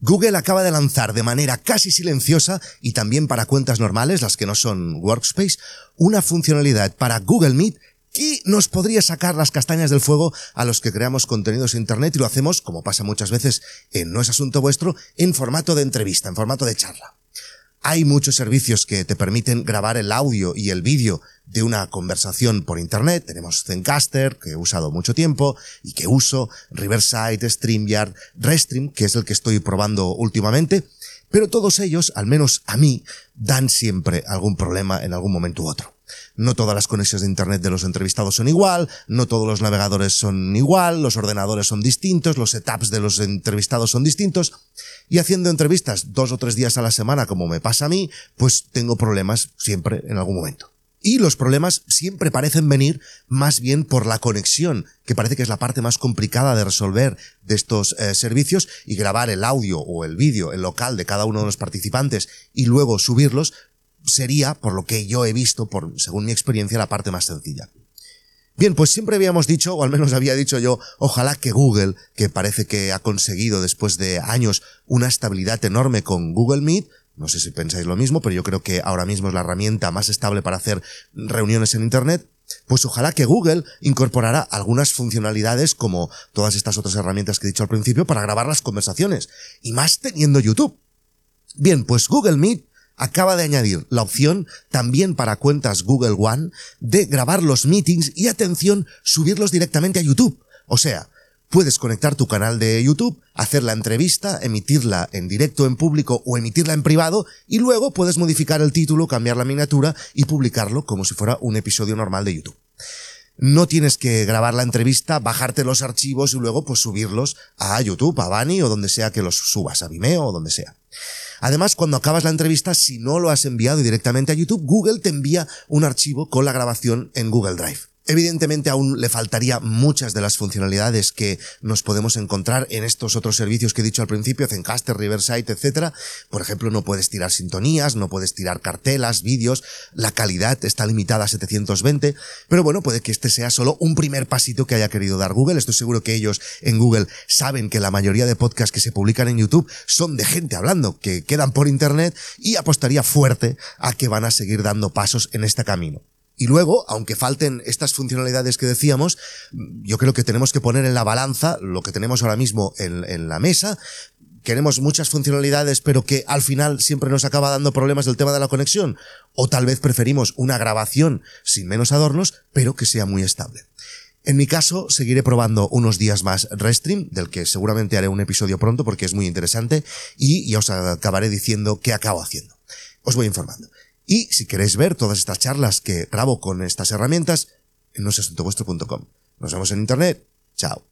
Google acaba de lanzar de manera casi silenciosa y también para cuentas normales, las que no son Workspace, una funcionalidad para Google Meet que nos podría sacar las castañas del fuego a los que creamos contenidos en Internet y lo hacemos, como pasa muchas veces en No es Asunto Vuestro, en formato de entrevista, en formato de charla. Hay muchos servicios que te permiten grabar el audio y el vídeo de una conversación por internet. Tenemos Zencaster, que he usado mucho tiempo y que uso, Riverside, StreamYard, Restream, que es el que estoy probando últimamente. Pero todos ellos, al menos a mí, dan siempre algún problema en algún momento u otro. No todas las conexiones de Internet de los entrevistados son igual, no todos los navegadores son igual, los ordenadores son distintos, los setups de los entrevistados son distintos, y haciendo entrevistas dos o tres días a la semana, como me pasa a mí, pues tengo problemas siempre en algún momento. Y los problemas siempre parecen venir más bien por la conexión, que parece que es la parte más complicada de resolver de estos eh, servicios y grabar el audio o el vídeo, el local de cada uno de los participantes y luego subirlos, sería, por lo que yo he visto, por, según mi experiencia, la parte más sencilla. Bien, pues siempre habíamos dicho, o al menos había dicho yo, ojalá que Google, que parece que ha conseguido después de años una estabilidad enorme con Google Meet, no sé si pensáis lo mismo, pero yo creo que ahora mismo es la herramienta más estable para hacer reuniones en Internet, pues ojalá que Google incorporara algunas funcionalidades como todas estas otras herramientas que he dicho al principio para grabar las conversaciones, y más teniendo YouTube. Bien, pues Google Meet acaba de añadir la opción también para cuentas Google One de grabar los meetings y atención, subirlos directamente a YouTube. O sea, puedes conectar tu canal de YouTube, hacer la entrevista, emitirla en directo en público o emitirla en privado y luego puedes modificar el título, cambiar la miniatura y publicarlo como si fuera un episodio normal de YouTube. No tienes que grabar la entrevista, bajarte los archivos y luego pues subirlos a YouTube, a Bani o donde sea que los subas, a Vimeo o donde sea. Además, cuando acabas la entrevista, si no lo has enviado directamente a YouTube, Google te envía un archivo con la grabación en Google Drive. Evidentemente aún le faltaría muchas de las funcionalidades que nos podemos encontrar en estos otros servicios que he dicho al principio, Zencaster, Riverside, etc. Por ejemplo, no puedes tirar sintonías, no puedes tirar cartelas, vídeos, la calidad está limitada a 720, pero bueno, puede que este sea solo un primer pasito que haya querido dar Google. Estoy seguro que ellos en Google saben que la mayoría de podcasts que se publican en YouTube son de gente hablando, que quedan por internet y apostaría fuerte a que van a seguir dando pasos en este camino. Y luego, aunque falten estas funcionalidades que decíamos, yo creo que tenemos que poner en la balanza lo que tenemos ahora mismo en, la mesa, queremos muchas funcionalidades, pero que al final siempre nos acaba dando problemas del tema de la conexión. O tal vez preferimos una grabación sin menos adornos, pero que sea muy estable. En mi caso, seguiré probando unos días más Restream, del que seguramente haré un episodio pronto porque es muy interesante, y ya os acabaré diciendo qué acabo haciendo. Os voy informando. Y si queréis ver todas estas charlas que grabo con estas herramientas, en nosasuntovuestro.com. Nos vemos en internet. Chao.